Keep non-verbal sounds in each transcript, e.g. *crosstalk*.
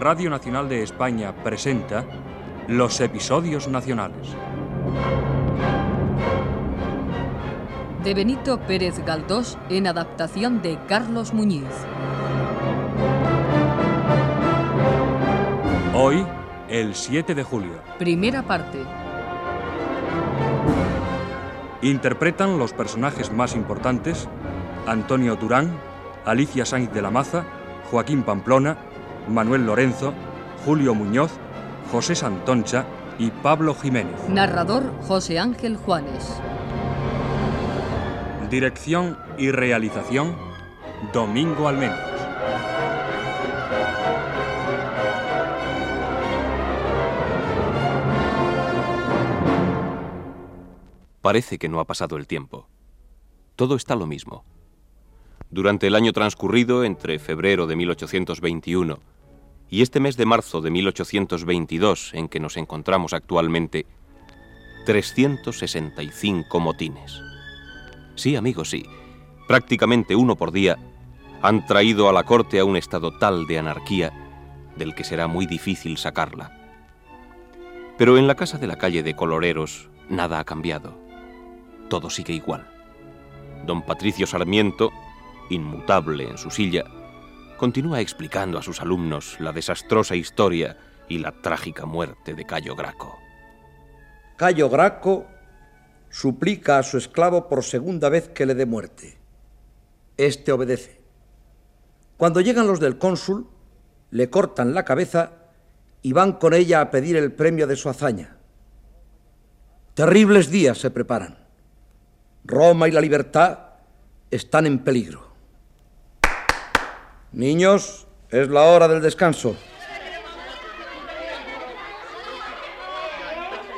Radio Nacional de España presenta los episodios nacionales. De Benito Pérez Galdós en adaptación de Carlos Muñiz. Hoy, el 7 de julio. Primera parte. Interpretan los personajes más importantes Antonio Durán, Alicia Sainz de la Maza, Joaquín Pamplona, Manuel Lorenzo, Julio Muñoz, José Santoncha y Pablo Jiménez. Narrador José Ángel Juanes. Dirección y realización Domingo Almendros. Parece que no ha pasado el tiempo. Todo está lo mismo. Durante el año transcurrido entre febrero de 1821 y este mes de marzo de 1822 en que nos encontramos actualmente, 365 motines. Sí, amigos, sí, prácticamente uno por día han traído a la corte a un estado tal de anarquía del que será muy difícil sacarla. Pero en la casa de la calle de Coloreros nada ha cambiado. Todo sigue igual. Don Patricio Sarmiento, inmutable en su silla, continúa explicando a sus alumnos la desastrosa historia y la trágica muerte de Cayo Graco. Cayo Graco suplica a su esclavo por segunda vez que le dé muerte. Este obedece. Cuando llegan los del cónsul, le cortan la cabeza y van con ella a pedir el premio de su hazaña. Terribles días se preparan. Roma y la libertad están en peligro. Niños, es la hora del descanso.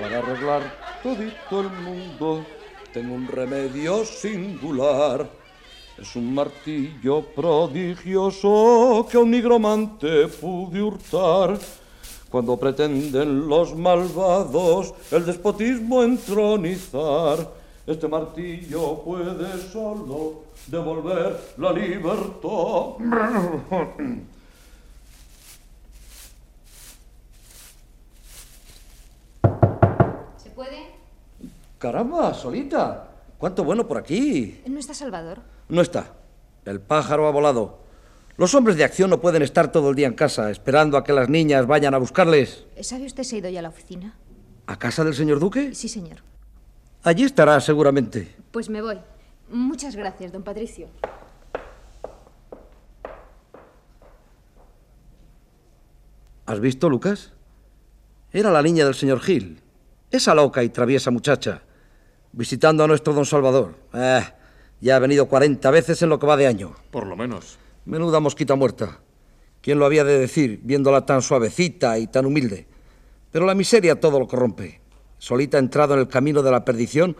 Para arreglar todito el mundo, tengo un remedio singular. Es un martillo prodigioso que un nigromante pude hurtar. Cuando pretenden los malvados el despotismo entronizar, este martillo puede solo devolver la libertad. ¿Se puede? Caramba, solita. ¿Cuánto bueno por aquí? ¿No está Salvador? No está. El pájaro ha volado. Los hombres de acción no pueden estar todo el día en casa esperando a que las niñas vayan a buscarles. ¿Sabe usted si ha ido ya a la oficina? ¿A casa del señor Duque? Sí, señor. Allí estará seguramente. Pues me voy. Muchas gracias, don Patricio. ¿Has visto, Lucas? Era la niña del señor Gil. Esa loca y traviesa muchacha. Visitando a nuestro don Salvador. Eh, ya ha venido 40 veces en lo que va de año. Por lo menos. Menuda mosquita muerta. ¿Quién lo había de decir, viéndola tan suavecita y tan humilde? Pero la miseria todo lo corrompe. Solita ha entrado en el camino de la perdición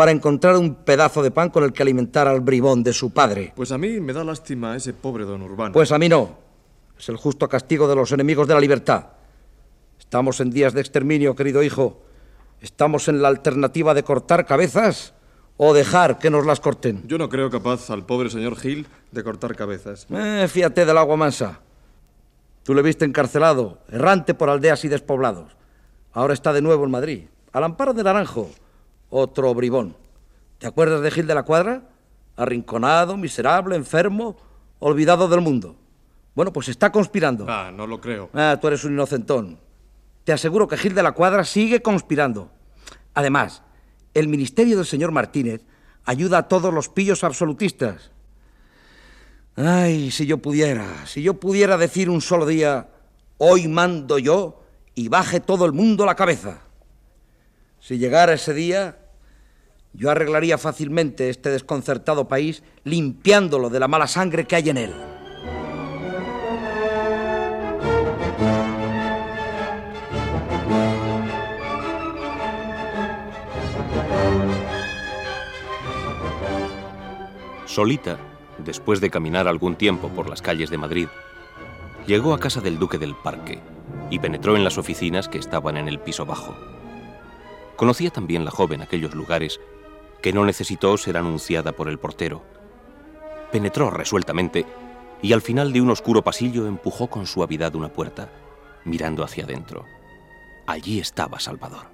para encontrar un pedazo de pan con el que alimentar al bribón de su padre. Pues a mí me da lástima ese pobre don Urbano. Pues a mí no. Es el justo castigo de los enemigos de la libertad. Estamos en días de exterminio, querido hijo. Estamos en la alternativa de cortar cabezas o dejar que nos las corten. Yo no creo capaz al pobre señor Gil de cortar cabezas. Eh, fíjate del agua mansa. Tú le viste encarcelado, errante por aldeas y despoblados. Ahora está de nuevo en Madrid, al amparo de Naranjo, otro bribón. ¿Te acuerdas de Gil de la Cuadra? Arrinconado, miserable, enfermo, olvidado del mundo. Bueno, pues está conspirando. Ah, no lo creo. Ah, tú eres un inocentón. Te aseguro que Gil de la Cuadra sigue conspirando. Además, el ministerio del señor Martínez ayuda a todos los pillos absolutistas. Ay, si yo pudiera, si yo pudiera decir un solo día, hoy mando yo y baje todo el mundo la cabeza. Si llegara ese día, yo arreglaría fácilmente este desconcertado país limpiándolo de la mala sangre que hay en él. Solita, después de caminar algún tiempo por las calles de Madrid, llegó a casa del duque del Parque y penetró en las oficinas que estaban en el piso bajo. Conocía también la joven aquellos lugares que no necesitó ser anunciada por el portero. Penetró resueltamente y al final de un oscuro pasillo empujó con suavidad una puerta, mirando hacia adentro. Allí estaba Salvador.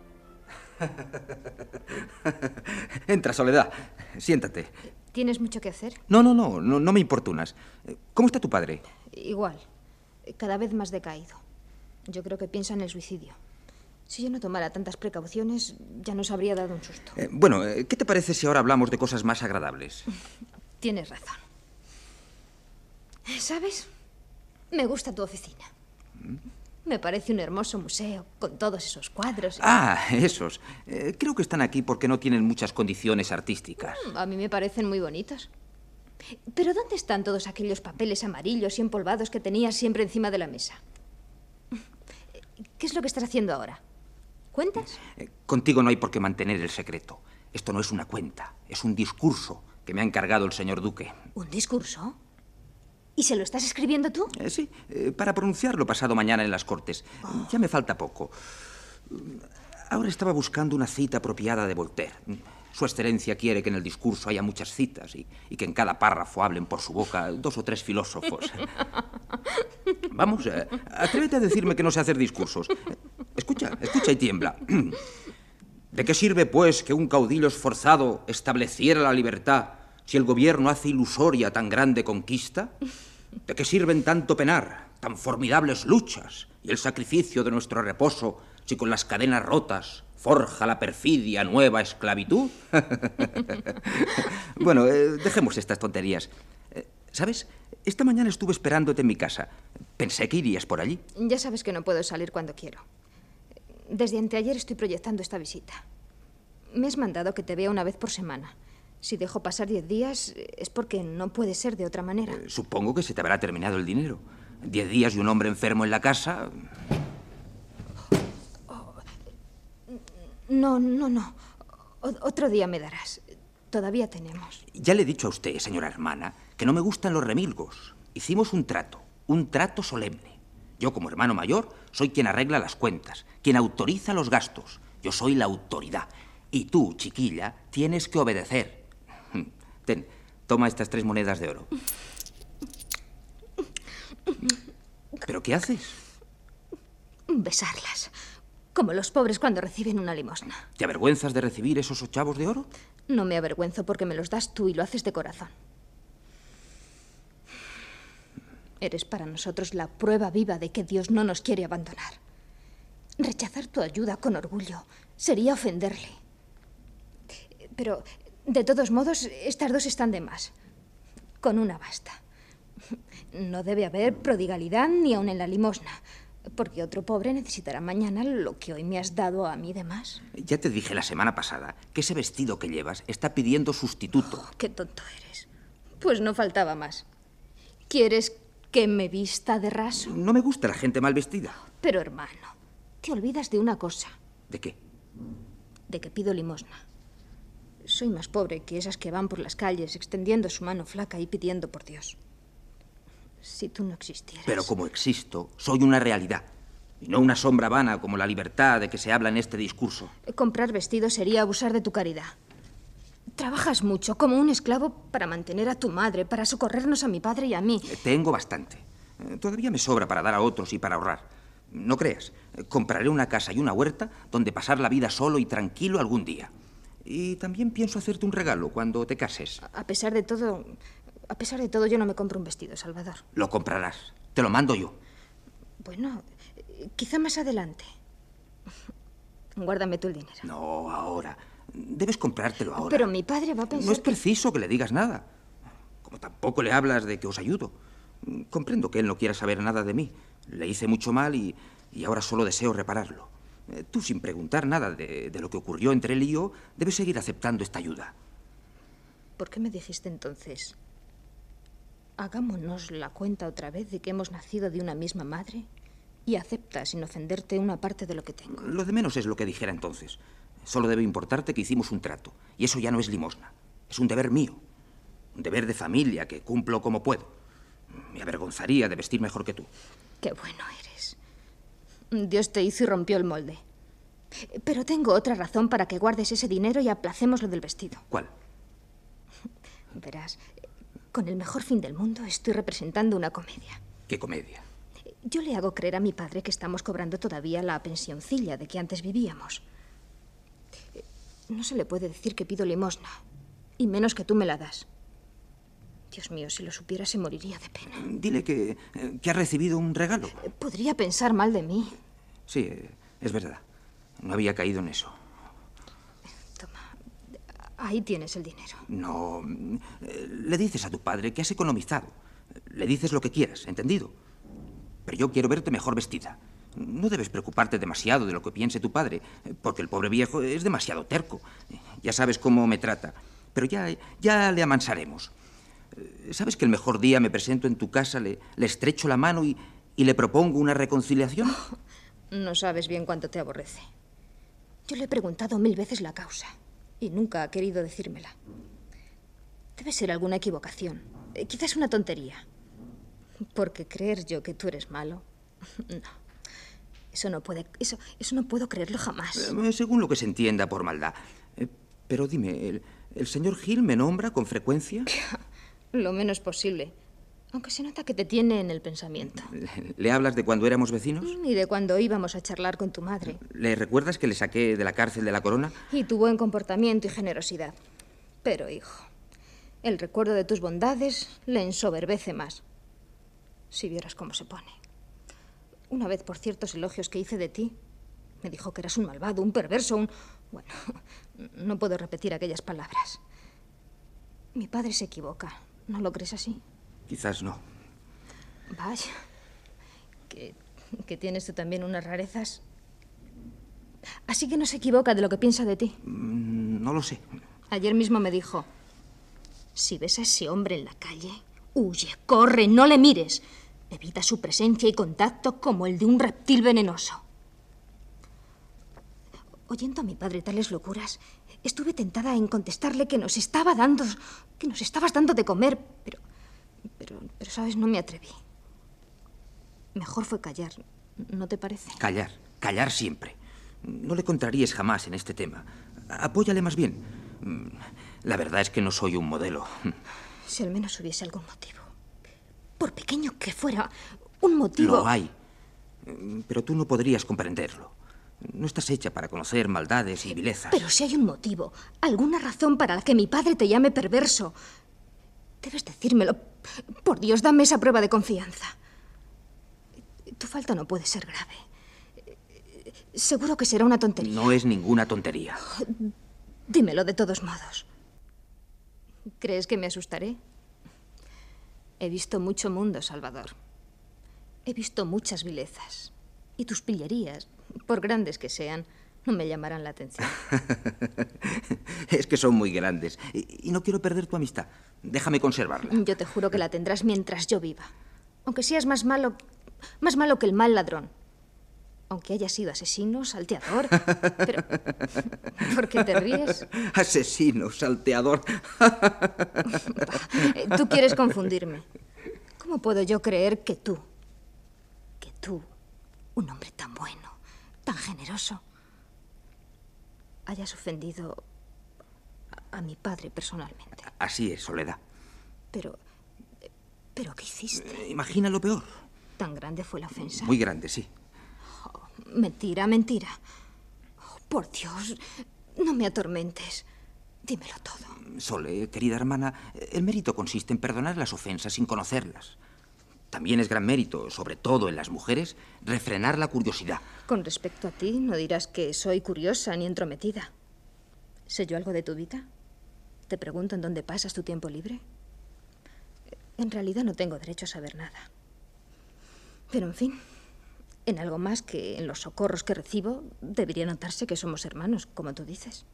*laughs* Entra, Soledad. Siéntate. ¿Tienes mucho que hacer? No, no, no, no, no me importunas. ¿Cómo está tu padre? Igual. Cada vez más decaído. Yo creo que piensa en el suicidio. Si yo no tomara tantas precauciones, ya nos habría dado un susto. Eh, bueno, eh, ¿qué te parece si ahora hablamos de cosas más agradables? *laughs* Tienes razón. ¿Sabes? Me gusta tu oficina. Me parece un hermoso museo, con todos esos cuadros. Ah, *laughs* esos. Eh, creo que están aquí porque no tienen muchas condiciones artísticas. A mí me parecen muy bonitos. Pero ¿dónde están todos aquellos papeles amarillos y empolvados que tenías siempre encima de la mesa? *laughs* ¿Qué es lo que estás haciendo ahora? ¿Cuentas? Eh, contigo no hay por qué mantener el secreto. Esto no es una cuenta, es un discurso que me ha encargado el señor Duque. ¿Un discurso? ¿Y se lo estás escribiendo tú? Eh, sí, eh, para pronunciarlo pasado mañana en las Cortes. Ya me falta poco. Ahora estaba buscando una cita apropiada de Voltaire. Su excelencia quiere que en el discurso haya muchas citas y, y que en cada párrafo hablen por su boca dos o tres filósofos. *laughs* Vamos, eh, atrévete a decirme que no sé hacer discursos. Escucha, escucha y tiembla. ¿De qué sirve, pues, que un caudillo esforzado estableciera la libertad si el gobierno hace ilusoria tan grande conquista? ¿De qué sirven tanto penar, tan formidables luchas y el sacrificio de nuestro reposo si con las cadenas rotas forja la perfidia nueva esclavitud? *laughs* bueno, eh, dejemos estas tonterías. Eh, ¿Sabes? Esta mañana estuve esperándote en mi casa. Pensé que irías por allí. Ya sabes que no puedo salir cuando quiero. Desde anteayer estoy proyectando esta visita. Me has mandado que te vea una vez por semana. Si dejo pasar diez días es porque no puede ser de otra manera. Eh, supongo que se te habrá terminado el dinero. Diez días y un hombre enfermo en la casa. No, no, no. O- otro día me darás. Todavía tenemos. Ya le he dicho a usted, señora hermana, que no me gustan los remilgos. Hicimos un trato, un trato solemne. Yo, como hermano mayor, soy quien arregla las cuentas, quien autoriza los gastos. Yo soy la autoridad. Y tú, chiquilla, tienes que obedecer. *laughs* Ten, toma estas tres monedas de oro. ¿Pero qué haces? Besarlas. Como los pobres cuando reciben una limosna. ¿Te avergüenzas de recibir esos ochavos de oro? No me avergüenzo porque me los das tú y lo haces de corazón. Eres para nosotros la prueba viva de que Dios no nos quiere abandonar. Rechazar tu ayuda con orgullo sería ofenderle. Pero, de todos modos, estas dos están de más. Con una basta. No debe haber prodigalidad ni aun en la limosna, porque otro pobre necesitará mañana lo que hoy me has dado a mí de más. Ya te dije la semana pasada que ese vestido que llevas está pidiendo sustituto. Qué tonto eres. Pues no faltaba más. ¿Quieres que me vista de raso? No me gusta la gente mal vestida. Pero hermano, te olvidas de una cosa, ¿De qué? de que pido limosna. Soy más pobre que esas que van por las calles extendiendo su mano flaca y pidiendo por Dios. Si tú no existieras. Pero como existo, soy una realidad. Y no una sombra vana como la libertad de que se habla en este discurso. Comprar vestidos sería abusar de tu caridad. Trabajas mucho, como un esclavo, para mantener a tu madre, para socorrernos a mi padre y a mí. Eh, Tengo bastante. Eh, Todavía me sobra para dar a otros y para ahorrar. No creas. eh, Compraré una casa y una huerta donde pasar la vida solo y tranquilo algún día. Y también pienso hacerte un regalo cuando te cases. A pesar de todo, a pesar de todo, yo no me compro un vestido, Salvador. Lo comprarás. Te lo mando yo. Bueno, quizá más adelante. Guárdame tú el dinero. No, ahora. Debes comprártelo ahora. Pero mi padre va a pensar No es que- preciso que le digas nada. Como tampoco le hablas de que os ayudo. Comprendo que él no quiera saber nada de mí. Le hice mucho mal y, y ahora solo deseo repararlo. Eh, Tú, sin preguntar nada de, de lo que ocurrió entre él y yo, debes seguir aceptando esta ayuda. ¿Por qué me dijiste entonces? Hagámonos la cuenta otra vez de que hemos nacido de una misma madre y acepta sin ofenderte una parte de lo que tengo. Lo de menos es lo que dijera entonces. Solo debe importarte que hicimos un trato. Y eso ya no es limosna. Es un deber mío. Un deber de familia que cumplo como puedo. Me avergonzaría de vestir mejor que tú. Qué bueno eres. Dios te hizo y rompió el molde. Pero tengo otra razón para que guardes ese dinero y aplacemos lo del vestido. ¿Cuál? Verás, Con el mejor fin del mundo estoy representando una comedia. ¿Qué comedia? Yo le hago creer a mi padre que estamos cobrando todavía la pensioncilla de que antes vivíamos. No se le puede decir que pido limosna, y menos que tú me la das. Dios mío, si lo supiera se moriría de pena. Dile que, eh, que ha recibido un regalo. Podría pensar mal de mí. Sí, eh, es verdad. No había caído en eso. Ahí tienes el dinero. No, eh, le dices a tu padre que has economizado. Le dices lo que quieras, ¿entendido? Pero yo quiero verte mejor vestida. No debes preocuparte demasiado de lo que piense tu padre, porque el pobre viejo es demasiado terco. Ya sabes cómo me trata. Pero ya, ya le amansaremos. ¿Sabes que el mejor día me presento en tu casa, le, le estrecho la mano y, y le propongo una reconciliación? No sabes bien cuánto te aborrece. Yo le he preguntado mil veces la causa y nunca ha querido decírmela. Debe ser alguna equivocación, eh, quizás una tontería. Porque creer yo que tú eres malo, *laughs* no. Eso no puede, eso, eso no puedo creerlo jamás. Eh, según lo que se entienda por maldad. Eh, pero dime, ¿el, ¿el señor Gil me nombra con frecuencia? *laughs* Lo menos posible. Aunque se nota que te tiene en el pensamiento. ¿Le hablas de cuando éramos vecinos? Y de cuando íbamos a charlar con tu madre. ¿Le recuerdas que le saqué de la cárcel de la corona? Y tu buen comportamiento y generosidad. Pero, hijo, el recuerdo de tus bondades le ensoberbece más. Si vieras cómo se pone. Una vez, por ciertos elogios que hice de ti, me dijo que eras un malvado, un perverso, un... Bueno, no puedo repetir aquellas palabras. Mi padre se equivoca. ¿No lo crees así? Quizás no. Vaya. Que, que tienes tú también unas rarezas. Así que no se equivoca de lo que piensa de ti. Mm, No lo sé. Ayer mismo me dijo, si ves a ese hombre en la calle, huye, corre, no le mires. Evita su presencia y contacto como el de un reptil venenoso. Oyendo a mi padre tales locuras, estuve tentada en contestarle que nos estaba dando, que nos estabas dando de comer, pero, pero, pero sabes, no me atreví. Mejor fue callar, ¿no te parece? Callar, callar siempre. No le contraríes jamás en este tema. Apóyale más bien. La verdad es que no soy un modelo. Si al menos hubiese algún motivo. Por pequeño que fuera, un motivo. Lo hay. Pero tú no podrías comprenderlo. No estás hecha para conocer maldades y vilezas. Pero si hay un motivo, alguna razón para la que mi padre te llame perverso, debes decírmelo. Por Dios, dame esa prueba de confianza. Tu falta no puede ser grave. Seguro que será una tontería. No es ninguna tontería. Dímelo de todos modos. ¿Crees que me asustaré? He visto mucho mundo, Salvador. He visto muchas vilezas. Y tus pillerías, por grandes que sean, no *laughs* me llamarán la atención. *laughs* Es que son muy grandes. Y, y no quiero perder tu amistad. Déjame conservarla. Yo te juro que la tendrás mientras yo viva. Aunque seas más malo, más malo que el mal ladrón. Aunque hayas sido asesino, salteador. Pero, *laughs* ¿por qué te ríes? Asesino, salteador. Eh, Tú quieres confundirme. ¿Cómo puedo yo creer que tú, que tú, un hombre tan bueno, tan generoso, hayas ofendido a, a mi padre personalmente? Así es, Soledad. Pero, pero ¿qué hiciste? Eh, Imagina lo peor. ¿Tan grande fue la ofensa? Muy grande, sí. Mentira, mentira. Oh, por Dios, no me atormentes. Dímelo todo. Sole, querida hermana, el mérito consiste en perdonar las ofensas sin conocerlas. También es gran mérito, sobre todo en las mujeres, refrenar la curiosidad. Con respecto a ti, no dirás que soy curiosa ni entrometida. ¿Sé yo algo de tu vida? ¿Te pregunto en dónde pasas tu tiempo libre? En realidad no tengo derecho a saber nada. Pero en fin, en algo más que en los socorros que recibo, debería notarse que somos hermanos, como tú dices.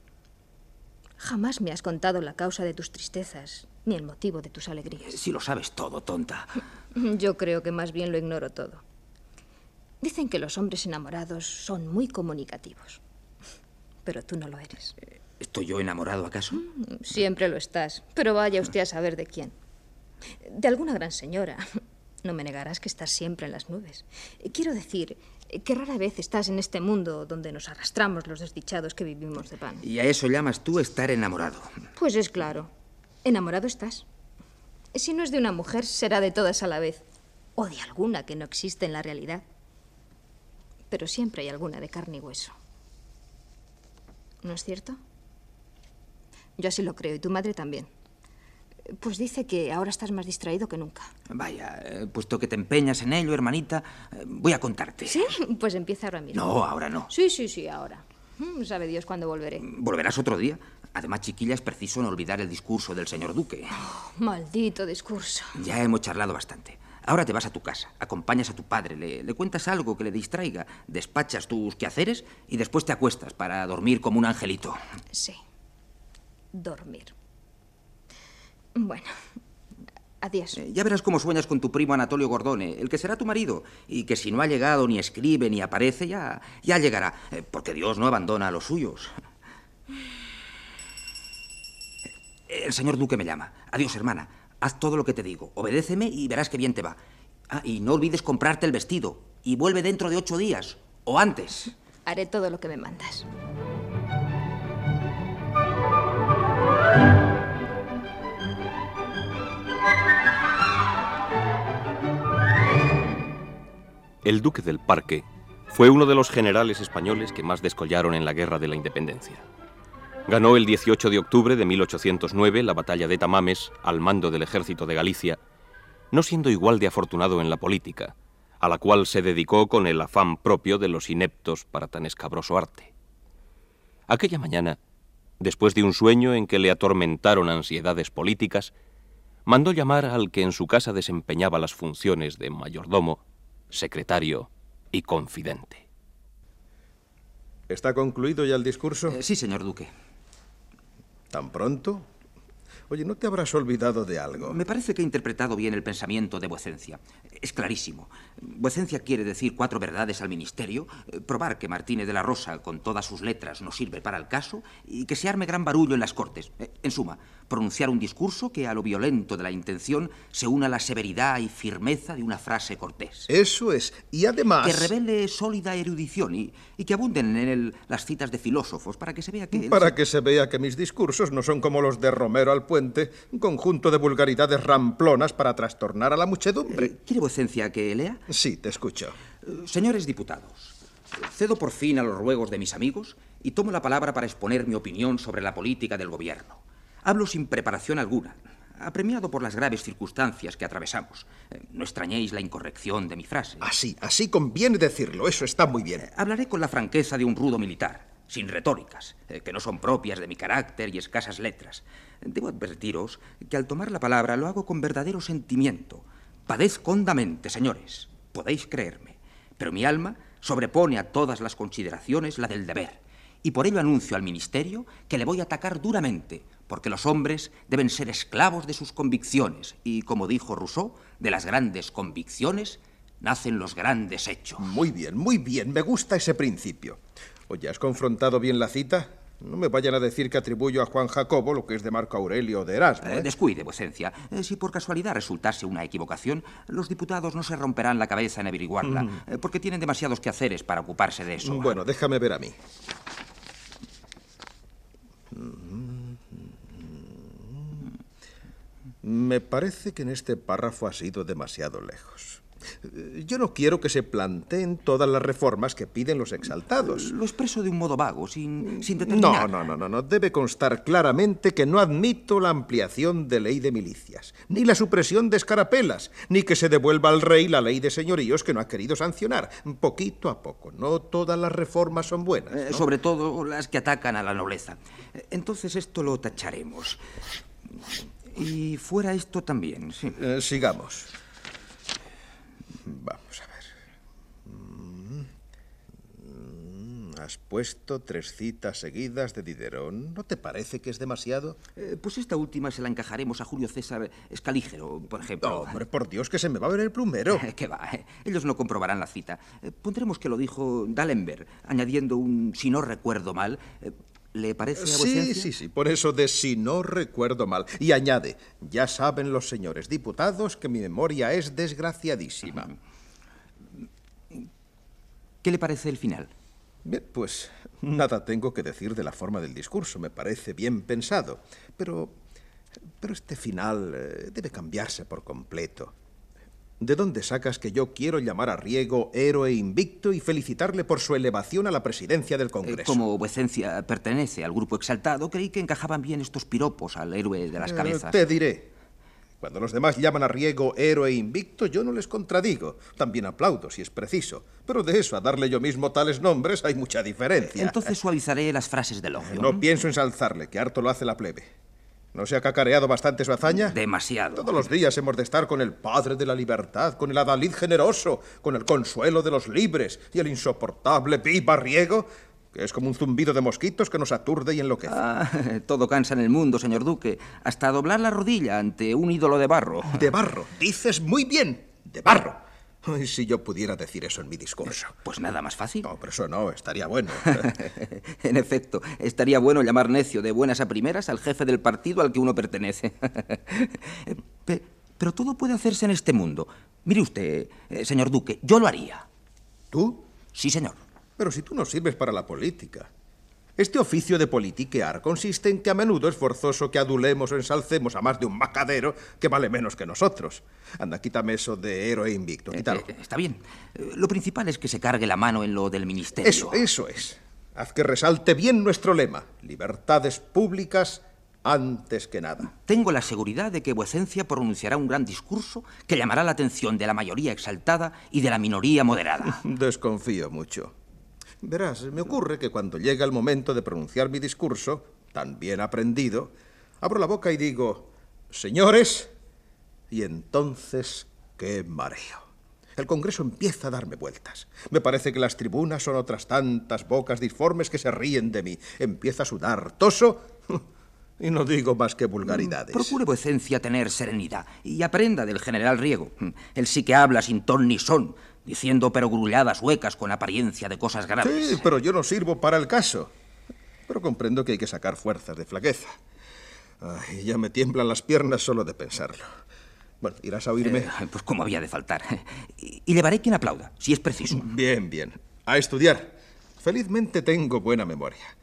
Jamás me has contado la causa de tus tristezas, ni el motivo de tus alegrías. Si lo sabes todo, tonta. *laughs* Yo creo que más bien lo ignoro todo. Dicen que los hombres enamorados son muy comunicativos. Pero tú no lo eres. ¿Estoy yo enamorado acaso? Siempre lo estás. Pero vaya usted a saber de quién. De alguna gran señora. *laughs* No me negarás que estás siempre en las nubes. Quiero decir que rara vez estás en este mundo donde nos arrastramos los desdichados que vivimos de pan. Y a eso llamas tú estar enamorado. Pues es claro. Enamorado estás. Si no es de una mujer, será de todas a la vez. O de alguna que no existe en la realidad. Pero siempre hay alguna de carne y hueso. ¿No es cierto? Yo así lo creo, y tu madre también. Pues dice que ahora estás más distraído que nunca. Vaya, eh, puesto que te empeñas en ello, hermanita, eh, voy a contarte. ¿Sí? Pues empieza ahora mismo. No, ahora no. Sí, sí, sí, ahora. Mm, Sabe Dios cuándo volveré. Volverás otro día. Además, chiquilla, es preciso no olvidar el discurso del señor Duque. Maldito discurso. Ya hemos charlado bastante. Ahora te vas a tu casa, acompañas a tu padre, le, le cuentas algo que le distraiga, despachas tus quehaceres y después te acuestas para dormir como un angelito. Sí. Dormir. Bueno. Adiós. Eh, Ya verás cómo sueñas con tu primo Anatolio Gordone, el que será tu marido, y que si no ha llegado, ni escribe, ni aparece, ya, ya llegará, eh, porque Dios no abandona a los suyos. El señor Duque me llama. Adiós, hermana. Haz todo lo que te digo. Obedéceme y verás que bien te va. Ah, y no olvides comprarte el vestido. Y vuelve dentro de ocho días. O antes. Haré todo lo que me mandas. El duque del Parque fue uno de los generales españoles que más descollaron en la Guerra de la Independencia. Ganó el 18 de octubre de 1809 la batalla de Tamames al mando del ejército de Galicia, no siendo igual de afortunado en la política, a la cual se dedicó con el afán propio de los ineptos para tan escabroso arte. Aquella mañana, después de un sueño en que le atormentaron ansiedades políticas, mandó llamar al que en su casa desempeñaba las funciones de mayordomo, secretario y confidente. ¿Está concluido ya el discurso? Eh, sí, señor Duque. ¿Tan pronto? Oye, ¿no te habrás olvidado de algo? Me parece que he interpretado bien el pensamiento de vuecencia. Es clarísimo. Vuecencia quiere decir cuatro verdades al ministerio, eh, probar que Martínez de la Rosa, con todas sus letras, no sirve para el caso, y que se arme gran barullo en las cortes. Eh, En suma, pronunciar un discurso que a lo violento de la intención se una la severidad y firmeza de una frase cortés. Eso es. Y además... Que revele sólida erudición y, y que abunden en él las citas de filósofos para que se vea que... Para se- que se vea que mis discursos no son como los de Romero al Puente, un conjunto de vulgaridades ramplonas para trastornar a la muchedumbre. Eh, ¿Quiere vuecencia que lea? Sí, te escucho. Eh, Señores diputados, cedo por fin a los ruegos de mis amigos y tomo la palabra para exponer mi opinión sobre la política del gobierno. Hablo sin preparación alguna, apremiado por las graves circunstancias que atravesamos. Eh, No extrañéis la incorrección de mi frase. Así, así conviene decirlo. Eso está muy bien. Hablaré con la franqueza de un rudo militar, sin retóricas, eh, que no son propias de mi carácter y escasas letras. Debo advertiros que al tomar la palabra lo hago con verdadero sentimiento. Padezco hondamente, señores, podéis creerme, pero mi alma sobrepone a todas las consideraciones la del deber. Y por ello anuncio al ministerio que le voy a atacar duramente, porque los hombres deben ser esclavos de sus convicciones, y como dijo Rousseau, de las grandes convicciones nacen los grandes hechos. Muy bien, muy bien. Me gusta ese principio. Oye, ¿has confrontado bien la cita? No me vayan a decir que atribuyo a Juan Jacobo lo que es de Marco Aurelio o de Erasmo. Eh, ¿eh? descuide, vuecencia. Eh, si por casualidad resultase una equivocación, los diputados no se romperán la cabeza en averiguarla, eh, porque tienen demasiados quehaceres para ocuparse de eso. Bueno, déjame ver a mí. Me parece que en este párrafo ha sido demasiado lejos. Eh, Yo no quiero que se planteen todas las reformas que piden los exaltados. Lo expreso de un modo vago, sin, sin No, determinar. no, no, no, no. Debe constar claramente que no admito la ampliación de ley de milicias, ni la supresión de escarapelas, ni que se devuelva al rey la ley de señoríos que no ha querido sancionar. Poquito a poco. No todas las reformas son buenas. Eh, ¿no? Sobre todo las que atacan a la nobleza. Entonces esto lo tacharemos. Y fuera esto también, sí. Eh, sigamos. Vamos a ver. Mm. Has puesto tres citas seguidas de Diderón. ¿No te parece que es demasiado? Eh, pues esta última se la encajaremos a Julio César Escalígero, por ejemplo. Hombre, por Dios, que se me va a ver el plumero. *laughs* ¿Qué va? eh? Ellos no comprobarán la cita. Pondremos que lo dijo D'Alembert, añadiendo un si no recuerdo mal. ¿Le parece a Sí, sí, sí, por eso de si no recuerdo mal. Y añade, ya saben los señores diputados que mi memoria es desgraciadísima. ¿Qué le parece el final? Bien, pues nada tengo que decir de la forma del discurso, me parece bien pensado. Pero Pero este final eh, debe cambiarse por completo. ¿De dónde sacas que yo quiero llamar a Riego héroe invicto y felicitarle por su elevación a la presidencia del Eh, Congreso? como vuecencia pertenece al grupo exaltado, creí que encajaban bien estos piropos al héroe de las Eh, cabezas. te diré. Cuando los demás llaman a Riego héroe invicto, yo no les contradigo. También aplaudo si es preciso. Pero de eso a darle yo mismo tales nombres hay mucha diferencia. Entonces suavizaré las frases de elogio. No pienso ensalzarle, que harto lo hace la plebe. ¿No se ha cacareado bastante su hazaña? Demasiado. Todos los días hemos de estar con el padre de la libertad, con el adalid generoso, con el consuelo de los libres y el insoportable viva riego, que es como un zumbido de mosquitos que nos aturde y enloquece. Ah, *laughs* todo cansa en el mundo, señor Duque. Hasta doblar la rodilla ante un ídolo de barro. De barro, dices muy bien, de barro. Ay, si yo pudiera decir eso en mi discurso. Pues nada más fácil. No, pero eso no, estaría bueno. *laughs* en efecto, estaría bueno llamar necio de buenas a primeras al jefe del partido al que uno pertenece. *laughs* Pe- pero todo puede hacerse en este mundo. Mire usted, eh, señor Duque, yo lo haría. ¿Tú? Sí, señor. Pero si tú no sirves para la política. Este oficio de politiquear consiste en que a menudo es forzoso que adulemos o ensalcemos a más de un macadero que vale menos que nosotros. Anda, quítame eso de héroe invicto, quítalo. Eh, eh, está bien. Lo principal es que se cargue la mano en lo del ministerio. Eso, eso es. Haz que resalte bien nuestro lema. Libertades públicas antes que nada. Tengo la seguridad de que vuecencia pronunciará un gran discurso que llamará la atención de la mayoría exaltada y de la minoría moderada. *laughs* Desconfío mucho. Verás, me ocurre que cuando llega el momento de pronunciar mi discurso, tan bien aprendido, abro la boca y digo, señores, y entonces, qué mareo. El Congreso empieza a darme vueltas. Me parece que las tribunas son otras tantas bocas disformes que se ríen de mí. Empieza a sudar, toso, *laughs* y no digo más que vulgaridades. Procure vuecencia tener serenidad y aprenda del general Riego. Él sí que habla sin ton ni son, diciendo perogrulladas huecas con apariencia de cosas graves. Sí, pero yo no sirvo para el caso. Pero comprendo que hay que sacar fuerzas de flaqueza. Ay, ya me tiemblan las piernas solo de pensarlo. Bueno, irás a oírme. Eh, pues como había de faltar. *laughs* Y, y llevaré quien aplauda, si es preciso. Bien, bien. A estudiar. Felizmente tengo buena memoria.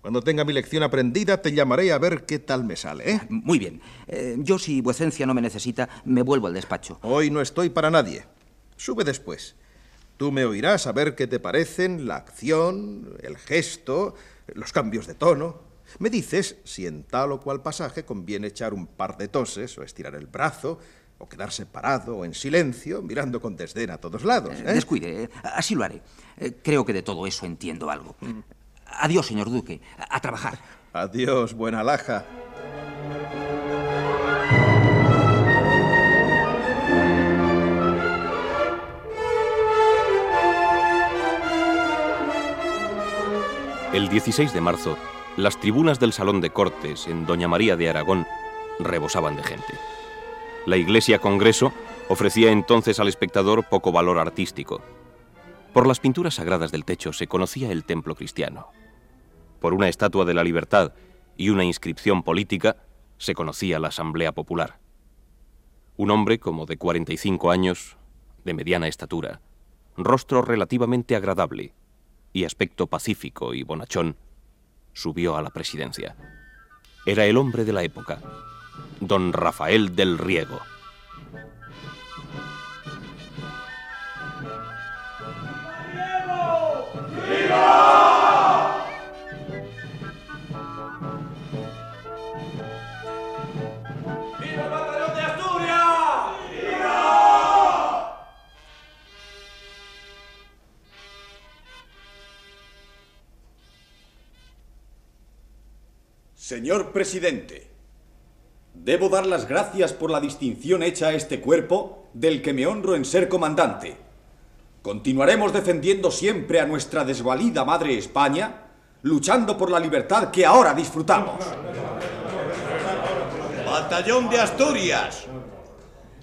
Cuando tenga mi lección aprendida, te llamaré a ver qué tal me sale, ¿eh? Muy bien. Eh, yo, si vuecencia no me necesita, me vuelvo al despacho. Hoy no estoy para nadie. Sube después. Tú me oirás a ver qué te parecen la acción, el gesto, los cambios de tono. Me dices si en tal o cual pasaje conviene echar un par de toses o estirar el brazo o quedarse parado o en silencio mirando con desdén a todos lados. ¿eh? Descuide, eh, así lo haré. Eh, creo que de todo eso entiendo algo. Adiós, señor Duque. A, a trabajar. Adiós, buena laja. El 16 de marzo, las tribunas del Salón de Cortes en Doña María de Aragón rebosaban de gente. La Iglesia Congreso ofrecía entonces al espectador poco valor artístico. Por las pinturas sagradas del techo se conocía el templo cristiano. Por una estatua de la libertad y una inscripción política se conocía la Asamblea Popular. Un hombre como de 45 años, de mediana estatura, rostro relativamente agradable y aspecto pacífico y bonachón, subió a la presidencia. Era el hombre de la época, don Rafael del Riego. Señor presidente, debo dar las gracias por la distinción hecha a este cuerpo del que me honro en ser comandante. Continuaremos defendiendo siempre a nuestra desvalida madre España, luchando por la libertad que ahora disfrutamos. Batallón de Asturias.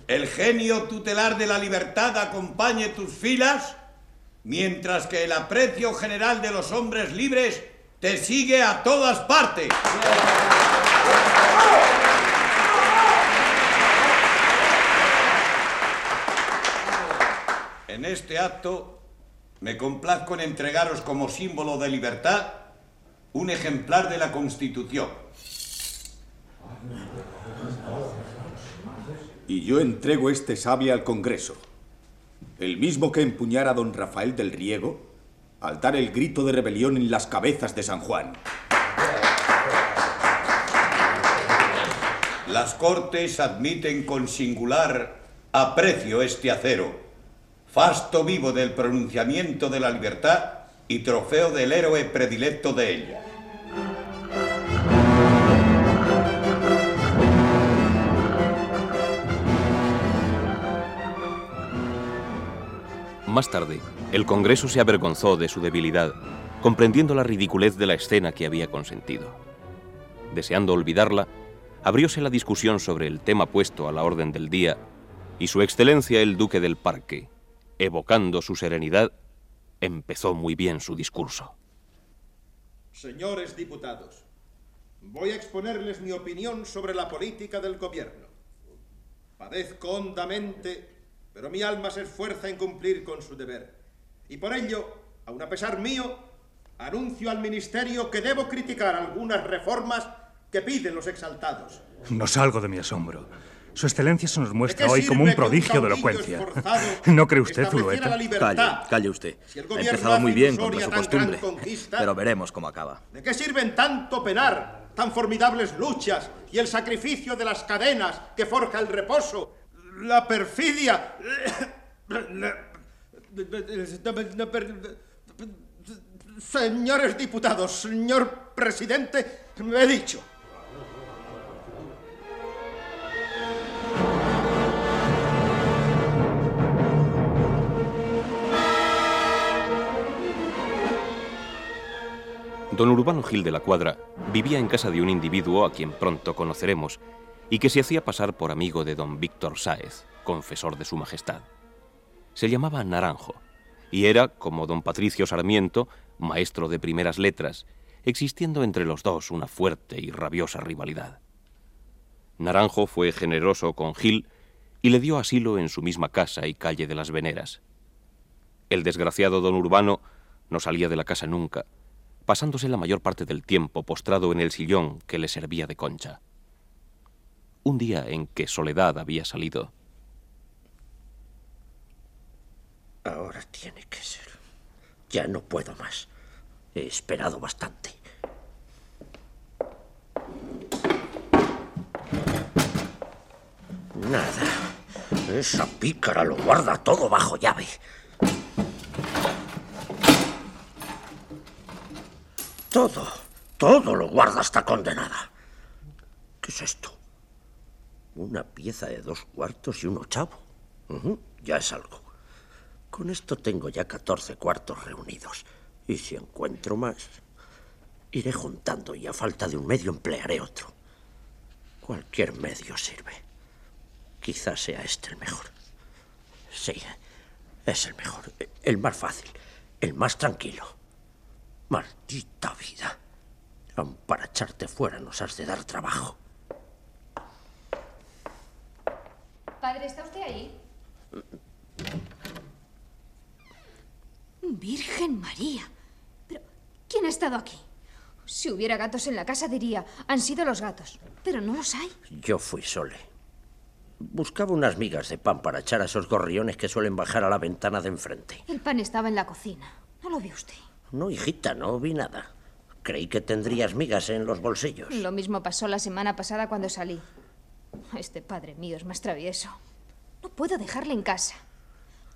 El genio tutelar de la libertad acompañe tus filas, mientras que el aprecio general de los hombres libres te sigue a todas partes. En este acto me complazco en entregaros como símbolo de libertad un ejemplar de la Constitución. Y yo entrego este sable al Congreso. El mismo que empuñara don Rafael del Riego al dar el grito de rebelión en las cabezas de San Juan. Las Cortes admiten con singular aprecio este acero, fasto vivo del pronunciamiento de la libertad y trofeo del héroe predilecto de ella. Más tarde, el Congreso se avergonzó de su debilidad, comprendiendo la ridiculez de la escena que había consentido. Deseando olvidarla, abrióse la discusión sobre el tema puesto a la orden del día y su excelencia el duque del parque, evocando su serenidad, empezó muy bien su discurso. Señores diputados, voy a exponerles mi opinión sobre la política del gobierno. Padezco hondamente, pero mi alma se esfuerza en cumplir con su deber. Y por ello, aun a pesar mío, anuncio al Ministerio que debo criticar algunas reformas que piden los exaltados. No salgo de mi asombro. Su excelencia se nos muestra hoy como un prodigio de elocuencia. *laughs* ¿No cree usted, Zulueta? Calle, calle usted. ha empezado muy bien contra su costumbre, pero veremos cómo acaba. ¿De qué sirven tanto penar, tan formidables luchas y el sacrificio de las cadenas que forja el reposo, la perfidia? *coughs* Señores diputados, señor presidente, me he dicho. Don Urbano Gil de la Cuadra vivía en casa de un individuo a quien pronto conoceremos y que se hacía pasar por amigo de don Víctor Sáez, confesor de su majestad. Se llamaba Naranjo y era, como don Patricio Sarmiento, maestro de primeras letras, existiendo entre los dos una fuerte y rabiosa rivalidad. Naranjo fue generoso con Gil y le dio asilo en su misma casa y calle de las Veneras. El desgraciado don Urbano no salía de la casa nunca, pasándose la mayor parte del tiempo postrado en el sillón que le servía de concha. Un día en que Soledad había salido. Ahora tiene que ser. Ya no puedo más. He esperado bastante. Nada. Esa pícara lo guarda todo bajo llave. Todo, todo lo guarda esta condenada. ¿Qué es esto? Una pieza de dos cuartos y un ochavo. Ya es algo. Con esto tengo ya 14 cuartos reunidos. Y si encuentro más, iré juntando y a falta de un medio emplearé otro. Cualquier medio sirve. Quizás sea este el mejor. Sí, es el mejor, el más fácil, el más tranquilo. Maldita vida. Aun para echarte fuera nos has de dar trabajo. Padre, ¿está usted ahí? Virgen María. Pero, ¿quién ha estado aquí? Si hubiera gatos en la casa diría, han sido los gatos. Pero no los hay. Yo fui Sole. Buscaba unas migas de pan para echar a esos gorriones que suelen bajar a la ventana de enfrente. El pan estaba en la cocina. ¿No lo vio usted? No, hijita, no vi nada. Creí que tendrías migas en los bolsillos. Lo mismo pasó la semana pasada cuando salí. Este padre mío es más travieso. No puedo dejarle en casa.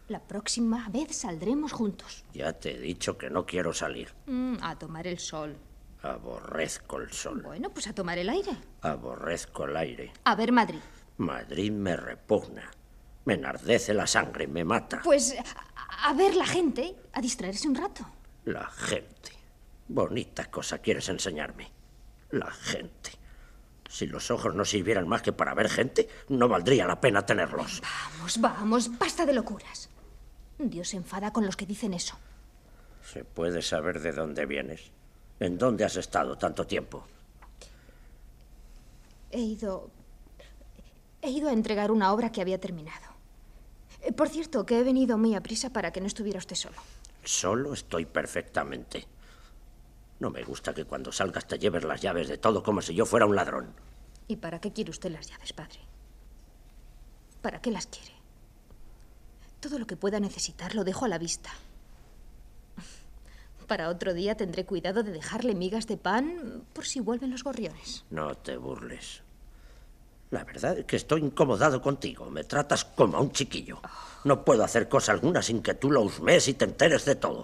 La próxima vez saldremos juntos. Ya te he dicho que no quiero salir. Mm, a tomar el sol. Aborrezco el sol. Bueno, pues a tomar el aire. Aborrezco el aire. A ver Madrid. Madrid me repugna. Me enardece la sangre, me mata. Pues a, a ver la gente, a distraerse un rato. La gente. Bonita cosa quieres enseñarme. La gente. Si los ojos no sirvieran más que para ver gente, no valdría la pena tenerlos. Vamos, vamos, basta de locuras. Dios se enfada con los que dicen eso. ¿Se puede saber de dónde vienes? ¿En dónde has estado tanto tiempo? He ido... He ido a entregar una obra que había terminado. Eh, Por cierto, que he venido muy a prisa para que no estuviera usted solo. Solo estoy perfectamente. No me gusta que cuando salgas te lleves las llaves de todo como si yo fuera un ladrón. ¿Y para qué quiere usted las llaves, padre? ¿Para qué las quiere? Todo lo que pueda necesitar lo dejo a la vista. Para otro día tendré cuidado de dejarle migas de pan por si vuelven los gorriones. No te burles. La verdad es que estoy incomodado contigo. Me tratas como a un chiquillo. No puedo hacer cosa alguna sin que tú lo husmes y te enteres de todo.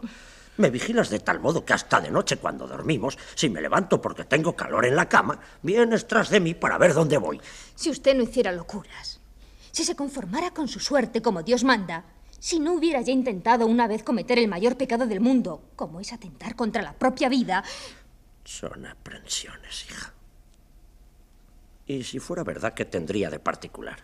Me vigilas de tal modo que hasta de noche cuando dormimos, si me levanto porque tengo calor en la cama, vienes tras de mí para ver dónde voy. Si usted no hiciera locuras, si se conformara con su suerte como Dios manda, si no hubiera ya intentado una vez cometer el mayor pecado del mundo, como es atentar contra la propia vida... Son aprensiones, hija. Y si fuera verdad, ¿qué tendría de particular?